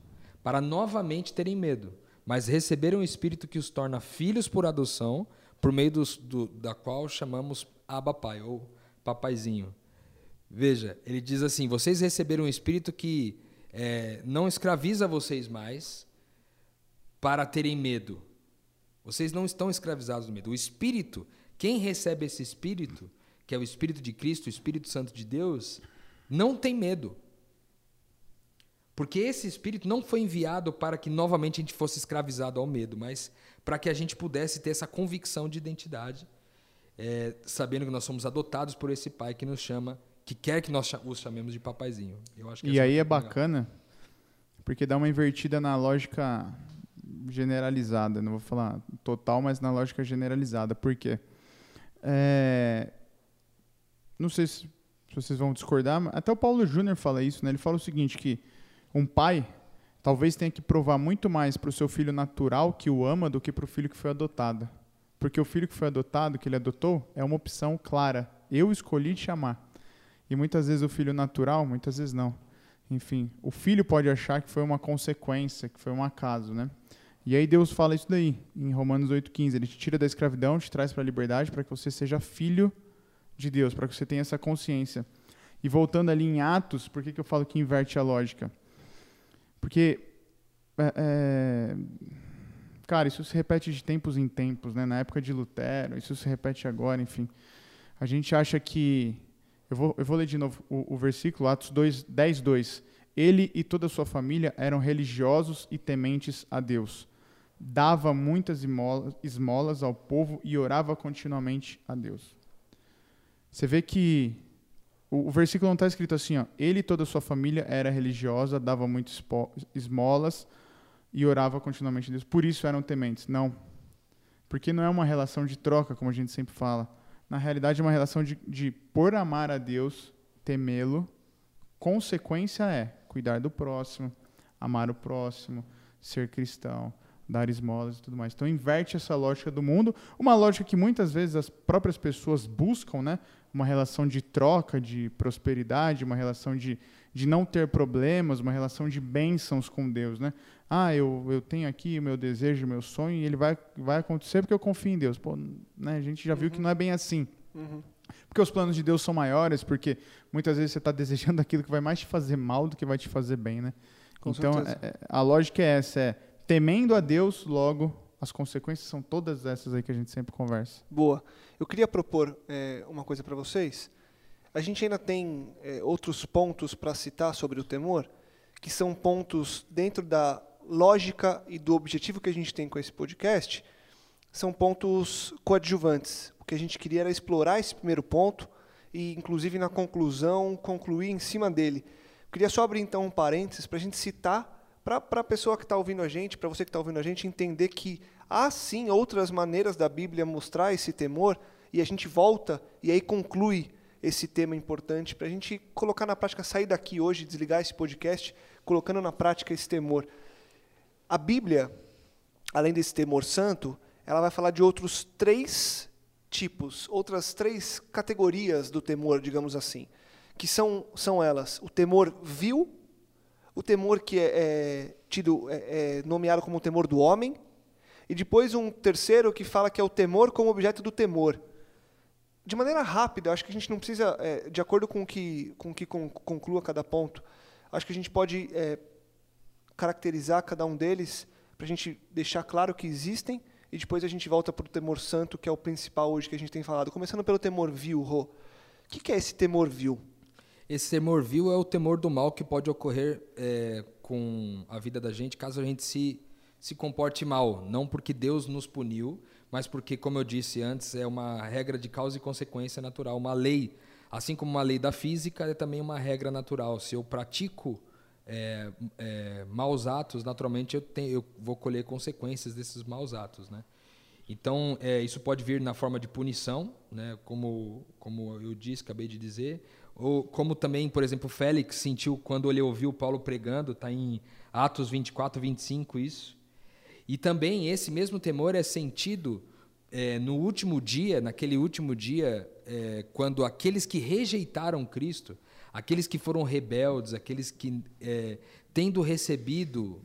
para novamente terem medo, mas receberam um espírito que os torna filhos por adoção, por meio dos, do, da qual chamamos Abba Pai, ou Papaizinho. Veja, ele diz assim: Vocês receberam um espírito que é, não escraviza vocês mais para terem medo. Vocês não estão escravizados do medo. O espírito, quem recebe esse espírito que é o Espírito de Cristo, o Espírito Santo de Deus, não tem medo. Porque esse Espírito não foi enviado para que novamente a gente fosse escravizado ao medo, mas para que a gente pudesse ter essa convicção de identidade, é, sabendo que nós somos adotados por esse Pai que nos chama, que quer que nós os chamemos de papaizinho. Eu acho que e aí é bacana, porque dá uma invertida na lógica generalizada, não vou falar total, mas na lógica generalizada. Por quê? É, não sei se, vocês vão discordar, mas até o Paulo Júnior fala isso, né? Ele fala o seguinte, que um pai talvez tenha que provar muito mais para o seu filho natural que o ama do que para o filho que foi adotado. Porque o filho que foi adotado, que ele adotou, é uma opção clara. Eu escolhi te amar. E muitas vezes o filho natural, muitas vezes não. Enfim, o filho pode achar que foi uma consequência, que foi um acaso, né? E aí Deus fala isso daí, em Romanos 8,15. Ele te tira da escravidão, te traz para a liberdade, para que você seja filho de Deus, para que você tenha essa consciência. E voltando ali em Atos, por que, que eu falo que inverte a lógica? Porque, é, é, cara, isso se repete de tempos em tempos, né? Na época de Lutero, isso se repete agora, enfim. A gente acha que. Eu vou, eu vou ler de novo o, o versículo, Atos 2, 10, 2. Ele e toda a sua família eram religiosos e tementes a Deus. Dava muitas esmolas ao povo e orava continuamente a Deus. Você vê que o, o versículo não está escrito assim, ó, ele e toda a sua família era religiosa, dava muitas esmolas e orava continuamente a Deus. Por isso eram tementes. Não. Porque não é uma relação de troca, como a gente sempre fala. Na realidade, é uma relação de, de por amar a Deus, temê-lo. Consequência é cuidar do próximo, amar o próximo, ser cristão, dar esmolas e tudo mais. Então inverte essa lógica do mundo, uma lógica que muitas vezes as próprias pessoas buscam, né? uma relação de troca, de prosperidade, uma relação de, de não ter problemas, uma relação de bênçãos com Deus, né? Ah, eu, eu tenho aqui o meu desejo, o meu sonho, e ele vai, vai acontecer porque eu confio em Deus. Pô, né, a gente já viu que uhum. não é bem assim. Uhum. Porque os planos de Deus são maiores, porque muitas vezes você está desejando aquilo que vai mais te fazer mal do que vai te fazer bem, né? Com então, é, é, a lógica é essa, é temendo a Deus, logo as consequências são todas essas aí que a gente sempre conversa. Boa. Eu queria propor é, uma coisa para vocês. A gente ainda tem é, outros pontos para citar sobre o temor, que são pontos dentro da lógica e do objetivo que a gente tem com esse podcast, são pontos coadjuvantes. O que a gente queria era explorar esse primeiro ponto e, inclusive, na conclusão, concluir em cima dele. Eu queria só abrir, então, um parênteses para a gente citar para a pessoa que está ouvindo a gente, para você que está ouvindo a gente, entender que há sim outras maneiras da Bíblia mostrar esse temor, e a gente volta e aí conclui esse tema importante para a gente colocar na prática, sair daqui hoje, desligar esse podcast, colocando na prática esse temor. A Bíblia, além desse temor santo, ela vai falar de outros três tipos, outras três categorias do temor, digamos assim, que são, são elas: o temor vil, o temor que é, é tido, é, é nomeado como o temor do homem, e depois um terceiro que fala que é o temor como objeto do temor. De maneira rápida, acho que a gente não precisa, é, de acordo com o que, com que conclua cada ponto, acho que a gente pode é, caracterizar cada um deles para a gente deixar claro que existem e depois a gente volta para o temor santo, que é o principal hoje que a gente tem falado. Começando pelo temor vil, Rô. O que é esse temor vil? Esse temor vil é o temor do mal que pode ocorrer é, com a vida da gente caso a gente se, se comporte mal. Não porque Deus nos puniu, mas porque, como eu disse antes, é uma regra de causa e consequência natural, uma lei. Assim como uma lei da física, é também uma regra natural. Se eu pratico é, é, maus atos, naturalmente eu, tenho, eu, vou colher consequências desses maus atos, né? Então, é, isso pode vir na forma de punição, né? como, como eu disse, acabei de dizer, ou como também, por exemplo, Félix sentiu quando ele ouviu Paulo pregando, está em Atos 24, 25 isso. E também esse mesmo temor é sentido é, no último dia, naquele último dia, é, quando aqueles que rejeitaram Cristo, aqueles que foram rebeldes, aqueles que, é, tendo recebido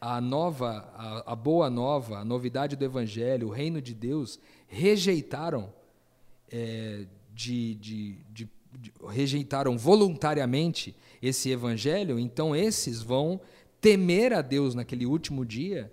a nova, a, a, boa nova, a novidade do Evangelho, o reino de Deus, rejeitaram é, de, de, de, de, rejeitaram voluntariamente esse Evangelho, então esses vão temer a Deus naquele último dia.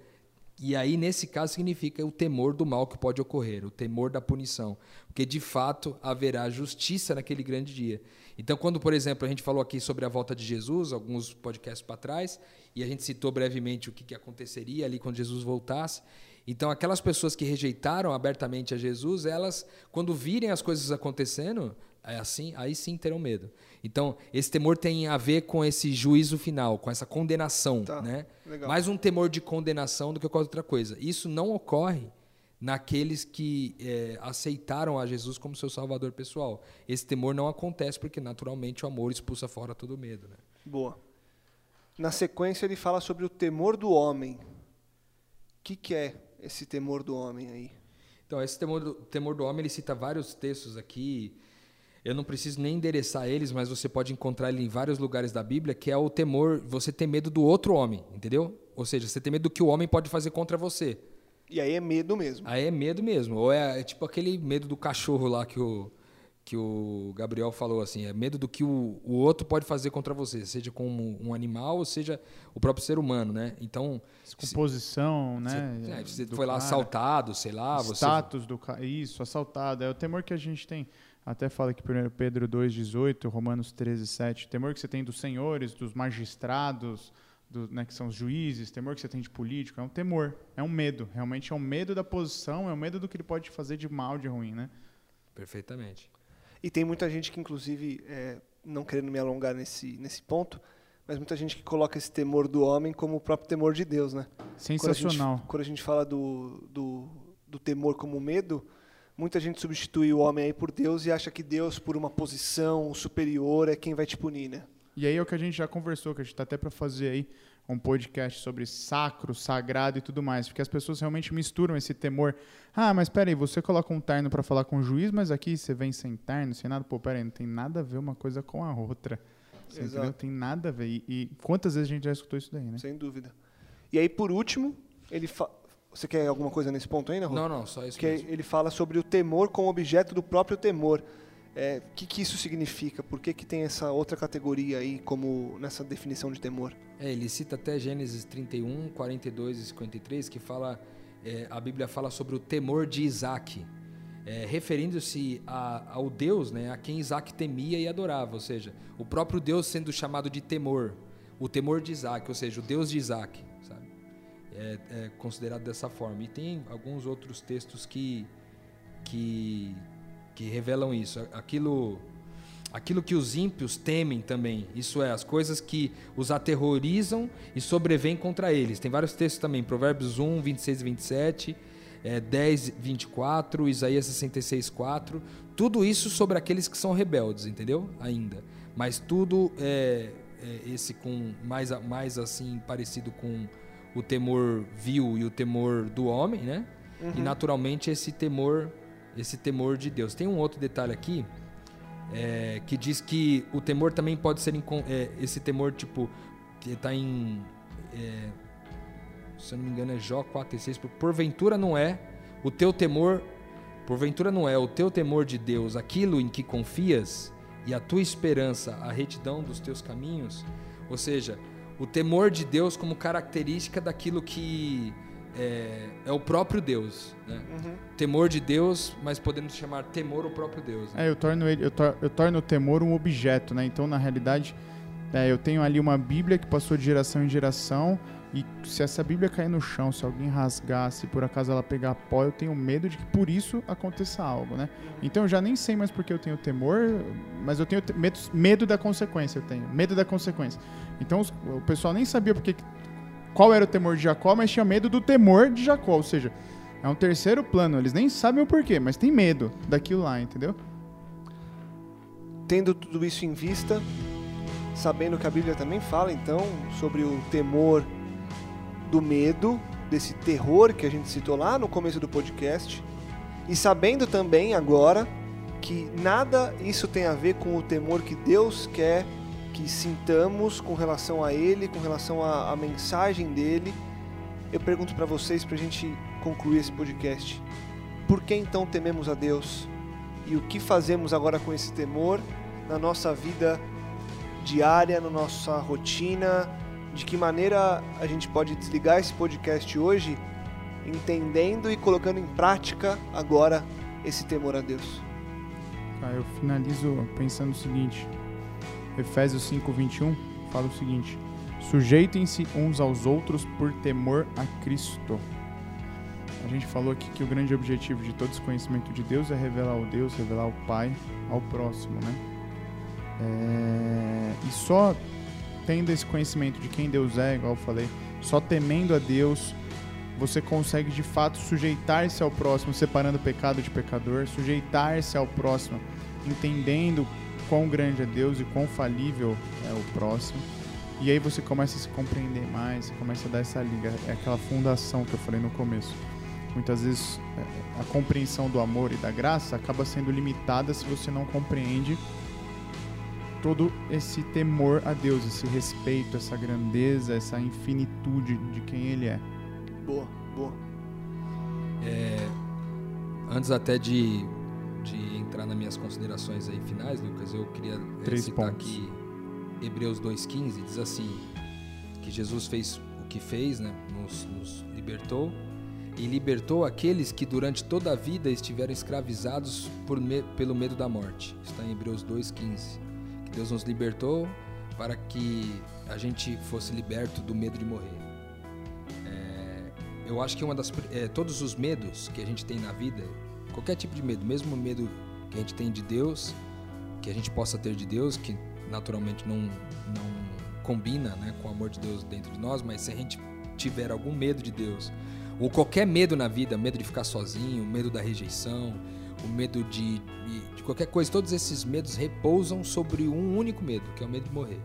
E aí, nesse caso, significa o temor do mal que pode ocorrer, o temor da punição. Porque, de fato, haverá justiça naquele grande dia. Então, quando, por exemplo, a gente falou aqui sobre a volta de Jesus, alguns podcasts para trás, e a gente citou brevemente o que, que aconteceria ali quando Jesus voltasse. Então, aquelas pessoas que rejeitaram abertamente a Jesus, elas, quando virem as coisas acontecendo, é assim, aí sim terão medo. Então, esse temor tem a ver com esse juízo final, com essa condenação, tá, né? Legal. Mais um temor de condenação do que qualquer outra coisa. Isso não ocorre naqueles que é, aceitaram a Jesus como seu salvador pessoal. Esse temor não acontece porque naturalmente o amor expulsa fora todo medo. Né? Boa. Na sequência ele fala sobre o temor do homem. O que, que é esse temor do homem aí? Então esse temor do, temor do homem ele cita vários textos aqui. Eu não preciso nem endereçar eles, mas você pode encontrar ele em vários lugares da Bíblia, que é o temor, você ter medo do outro homem, entendeu? Ou seja, você ter medo do que o homem pode fazer contra você. E aí é medo mesmo. Aí é medo mesmo. Ou é, é, tipo aquele medo do cachorro lá que o, que o Gabriel falou, assim, é medo do que o, o outro pode fazer contra você, seja como um animal ou seja o próprio ser humano, né? Então... Composição, se, né? Você, é, você foi lá cara, assaltado, sei lá... Status você... do cara, isso, assaltado. É o temor que a gente tem... Até fala que 1 Pedro 2,18, Romanos 13, 7, temor que você tem dos senhores, dos magistrados, do, né, que são os juízes, temor que você tem de político, é um temor, é um medo. Realmente é um medo da posição, é um medo do que ele pode fazer de mal, de ruim, né? Perfeitamente. E tem muita gente que, inclusive, é, não querendo me alongar nesse, nesse ponto, mas muita gente que coloca esse temor do homem como o próprio temor de Deus, né? Sensacional. Quando a gente, quando a gente fala do, do, do temor como medo, muita gente substitui o homem aí por Deus e acha que Deus, por uma posição superior, é quem vai te punir, né? E aí é o que a gente já conversou, que a gente está até para fazer aí um podcast sobre sacro, sagrado e tudo mais, porque as pessoas realmente misturam esse temor. Ah, mas peraí, você coloca um terno para falar com o juiz, mas aqui você vem sem terno, sem nada. Pô, peraí, não tem nada a ver uma coisa com a outra. Você Exato. entendeu? Tem nada a ver. E, e, quantas vezes a gente já escutou isso daí, né? Sem dúvida. E aí, por último, ele fa... Você quer alguma coisa nesse ponto ainda, Rô? Não, não, só isso que mesmo. Ele fala sobre o temor como objeto do próprio temor. O é, que, que isso significa? Por que, que tem essa outra categoria aí como nessa definição de temor? É, ele cita até Gênesis 31, 42 e 53, que fala, é, a Bíblia fala sobre o temor de Isaac, é, referindo-se ao Deus né, a quem Isaac temia e adorava, ou seja, o próprio Deus sendo chamado de temor, o temor de Isaac, ou seja, o Deus de Isaac? É, é considerado dessa forma. E tem alguns outros textos que, que que revelam isso. Aquilo, aquilo que os ímpios temem também, isso é, as coisas que os aterrorizam e sobrevêm contra eles. Tem vários textos também, Provérbios 1, 26 e 27, é, 10, 24, Isaías 66, 4. Tudo isso sobre aqueles que são rebeldes, entendeu? Ainda. Mas tudo é, é esse com mais, mais assim parecido com o temor vil e o temor do homem, né? Uhum. E naturalmente esse temor, esse temor de Deus. Tem um outro detalhe aqui é, que diz que o temor também pode ser é, esse temor tipo está em é, se eu não me engano é Jó 4 e 6, porventura não é o teu temor, porventura não é o teu temor de Deus aquilo em que confias e a tua esperança a retidão dos teus caminhos, ou seja, o temor de Deus como característica daquilo que é, é o próprio Deus, né? Uhum. Temor de Deus, mas podemos chamar temor o próprio Deus. Né? É, eu torno ele, eu, tor eu torno o temor um objeto, né? Então, na realidade, é, eu tenho ali uma Bíblia que passou de geração em geração e se essa Bíblia cair no chão, se alguém rasgar, se por acaso ela pegar pó, eu tenho medo de que por isso aconteça algo, né? Então eu já nem sei mais porque eu tenho temor, mas eu tenho medo, medo da consequência, eu tenho medo da consequência. Então os, o pessoal nem sabia porque qual era o temor de Jacó, mas tinha medo do temor de Jacó, ou seja, é um terceiro plano, eles nem sabem o porquê, mas tem medo daquilo lá, entendeu? Tendo tudo isso em vista, sabendo que a Bíblia também fala então sobre o temor do medo, desse terror que a gente citou lá no começo do podcast, e sabendo também agora que nada isso tem a ver com o temor que Deus quer que sintamos com relação a Ele, com relação à, mensagem dele, eu pergunto para vocês, para a gente concluir esse podcast: por que então tememos a Deus? E o que fazemos agora com esse temor na nossa vida diária, na nossa rotina, de que maneira a gente pode desligar esse podcast hoje entendendo e colocando em prática agora esse temor a Deus? Ah, eu finalizo pensando o seguinte: Efésios 5:21 fala o seguinte: Sujeitem-se uns aos outros por temor a Cristo. A gente falou aqui que o grande objetivo de todo esse conhecimento de Deus é revelar o Deus, revelar o Pai ao próximo, né? É... E só tendo esse conhecimento de quem Deus é, igual eu falei, só temendo a Deus, você consegue de fato sujeitar-se ao próximo, separando o pecado de pecador, sujeitar-se ao próximo, entendendo quão grande é Deus e quão falível é o próximo. E aí você começa a se compreender mais, você começa a dar essa liga, é aquela fundação que eu falei no começo. Muitas vezes é, a compreensão do amor e da graça acaba sendo limitada se você não compreende todo esse temor a Deus, esse respeito, essa grandeza, essa infinitude de quem Ele é. Boa, boa. É, antes até de, de entrar nas minhas considerações aí finais, Lucas, eu queria é, Três citar pontos. aqui Hebreus 2,15, diz assim, que Jesus fez o que fez, né, nos, nos libertou, e libertou aqueles que durante toda a vida estiveram escravizados por me, pelo medo da morte. Está em Hebreus 2,15 Deus nos libertou para que a gente fosse liberto do medo de morrer. É, eu acho que uma das é, todos os medos que a gente tem na vida, qualquer tipo de medo, mesmo o medo que a gente tem de Deus, que a gente possa ter de Deus, que naturalmente não não combina, né, com o amor de Deus dentro de nós, mas se a gente tiver algum medo de Deus, ou qualquer medo na vida, medo de ficar sozinho, medo da rejeição, o medo de, de qualquer coisa, todos esses medos repousam sobre um único medo, que é o medo de morrer.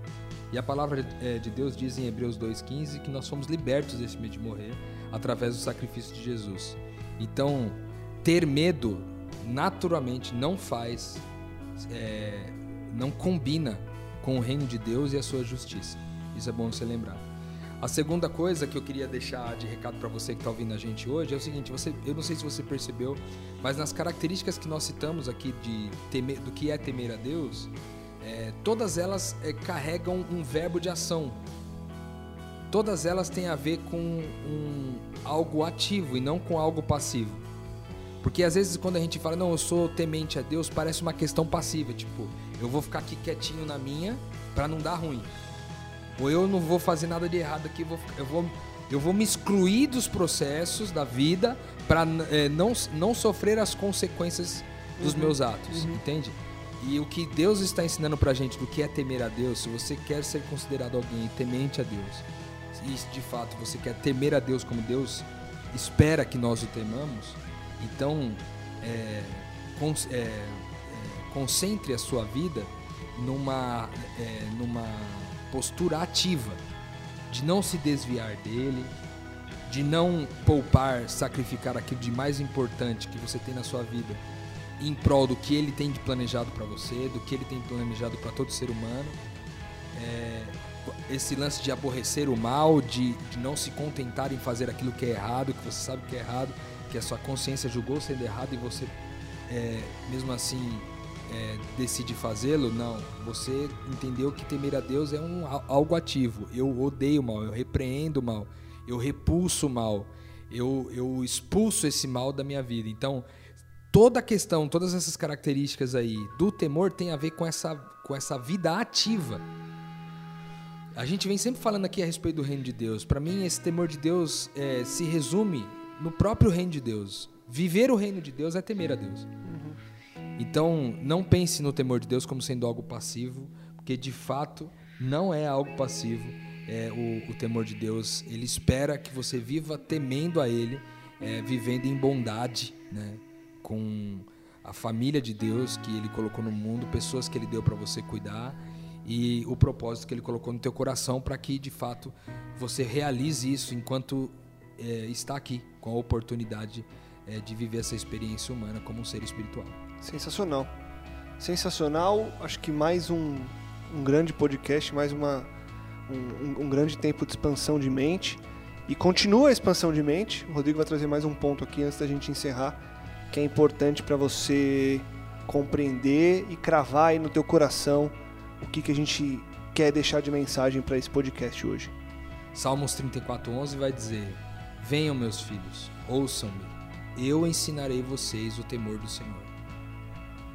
E a palavra é, de Deus diz em Hebreus 2,15 que nós fomos libertos desse medo de morrer através do sacrifício de Jesus. Então, ter medo naturalmente não faz, é, não combina com o reino de Deus e a sua justiça. Isso é bom você lembrar. A segunda coisa que eu queria deixar de recado para você que está ouvindo a gente hoje é o seguinte: você, eu não sei se você percebeu, mas nas características que nós citamos aqui de temer, do que é temer a Deus, é, todas elas é, carregam um verbo de ação. Todas elas têm a ver com um, algo ativo e não com algo passivo. Porque às vezes quando a gente fala, não, eu sou temente a Deus, parece uma questão passiva, tipo, eu vou ficar aqui quietinho na minha para não dar ruim. Ou eu não vou fazer nada de errado aqui, eu vou, eu vou me excluir dos processos da vida para é, não, não sofrer as consequências dos uhum. meus atos, uhum. entende? E o que Deus está ensinando pra gente do que é temer a Deus, se você quer ser considerado alguém temente a Deus, e de fato você quer temer a Deus como Deus espera que nós o temamos, então é, con é, é, concentre a sua vida numa, é, numa postura ativa, de não se desviar dele, de não poupar, sacrificar aquilo de mais importante que você tem na sua vida em prol do que ele tem de planejado para você, do que ele tem planejado para todo ser humano. É, esse lance de aborrecer o mal, de, de não se contentar em fazer aquilo que é errado, que você sabe que é errado, que a sua consciência julgou sendo errado e você, é, mesmo assim, é, decide fazê-lo, não. Você entendeu que temer a Deus é um, algo ativo. Eu odeio o mal, eu repreendo o mal, eu repulso o mal, eu, eu expulso esse mal da minha vida. Então, toda a questão, todas essas características aí do temor tem a ver com essa, com essa vida ativa. A gente vem sempre falando aqui a respeito do reino de Deus. Para mim, esse temor de Deus é, se resume no próprio reino de Deus. Viver o reino de Deus é temer a Deus. Então, não pense no temor de Deus como sendo algo passivo, porque de fato não é algo passivo. É, o, o, temor de Deus, ele espera que você viva temendo a Ele, é, vivendo em bondade, né? com a família de Deus que Ele colocou no mundo, pessoas que Ele deu para você cuidar e o propósito que Ele colocou no teu coração para que de fato você realize isso enquanto é, está aqui com a oportunidade é, de viver essa experiência humana como um ser espiritual. Sensacional. Sensacional. Acho que mais um, um grande podcast, mais uma, um, um, grande tempo de expansão de mente. E continua a expansão de mente. O Rodrigo vai trazer mais um ponto aqui antes da gente encerrar, que é importante para você compreender e cravar aí no teu coração o que, que a gente quer deixar de mensagem para esse podcast hoje. Salmos 34:11 vai dizer: Venham meus filhos, ouçam-me. Eu ensinarei vocês o temor do Senhor.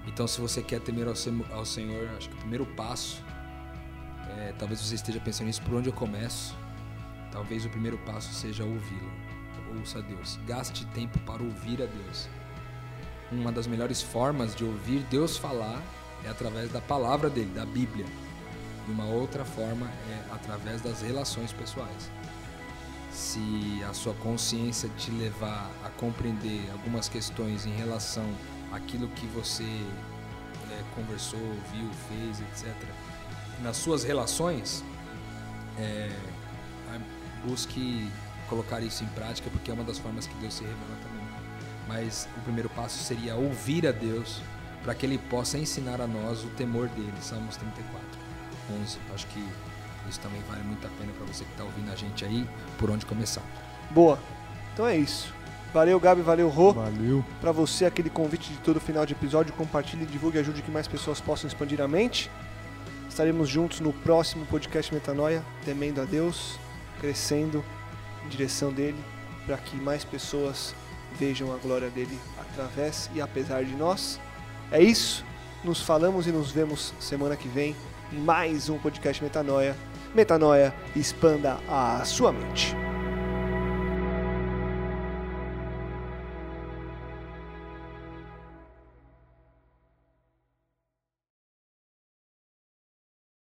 Então, se você quer temer ao, Senhor, acho que o primeiro passo, é, talvez você esteja pensando nisso, por onde eu começo? Talvez o primeiro passo seja ouvi-lo. Ouça a Deus. Gaste tempo para ouvir a Deus. Uma das melhores formas de ouvir Deus falar é através da palavra dele, da Bíblia. E uma outra forma é através das relações pessoais. Se a sua consciência te levar a compreender algumas questões em relação aquilo que você é, conversou, viu, fez, etc. Nas suas relações, é, busque colocar isso em prática, porque é uma das formas que Deus se revela também. Mas o primeiro passo seria ouvir a Deus para que Ele possa ensinar a nós o temor dele. Salmos 34, 11. Acho que isso também vale muito a pena para você que está ouvindo a gente aí, por onde começar. Boa. Então é isso. Valeu, Gabi, valeu, Rô. Valeu. Para você, aquele convite de todo final de episódio, compartilhe, divulgue e ajude que mais pessoas possam expandir a mente. Estaremos juntos no próximo podcast Metanoia, temendo a Deus, crescendo em direção dele, para que mais pessoas vejam a glória dele através e apesar de nós. É isso. Nos falamos e nos vemos semana que vem em mais um podcast Metanoia. Metanoia, expanda a sua mente.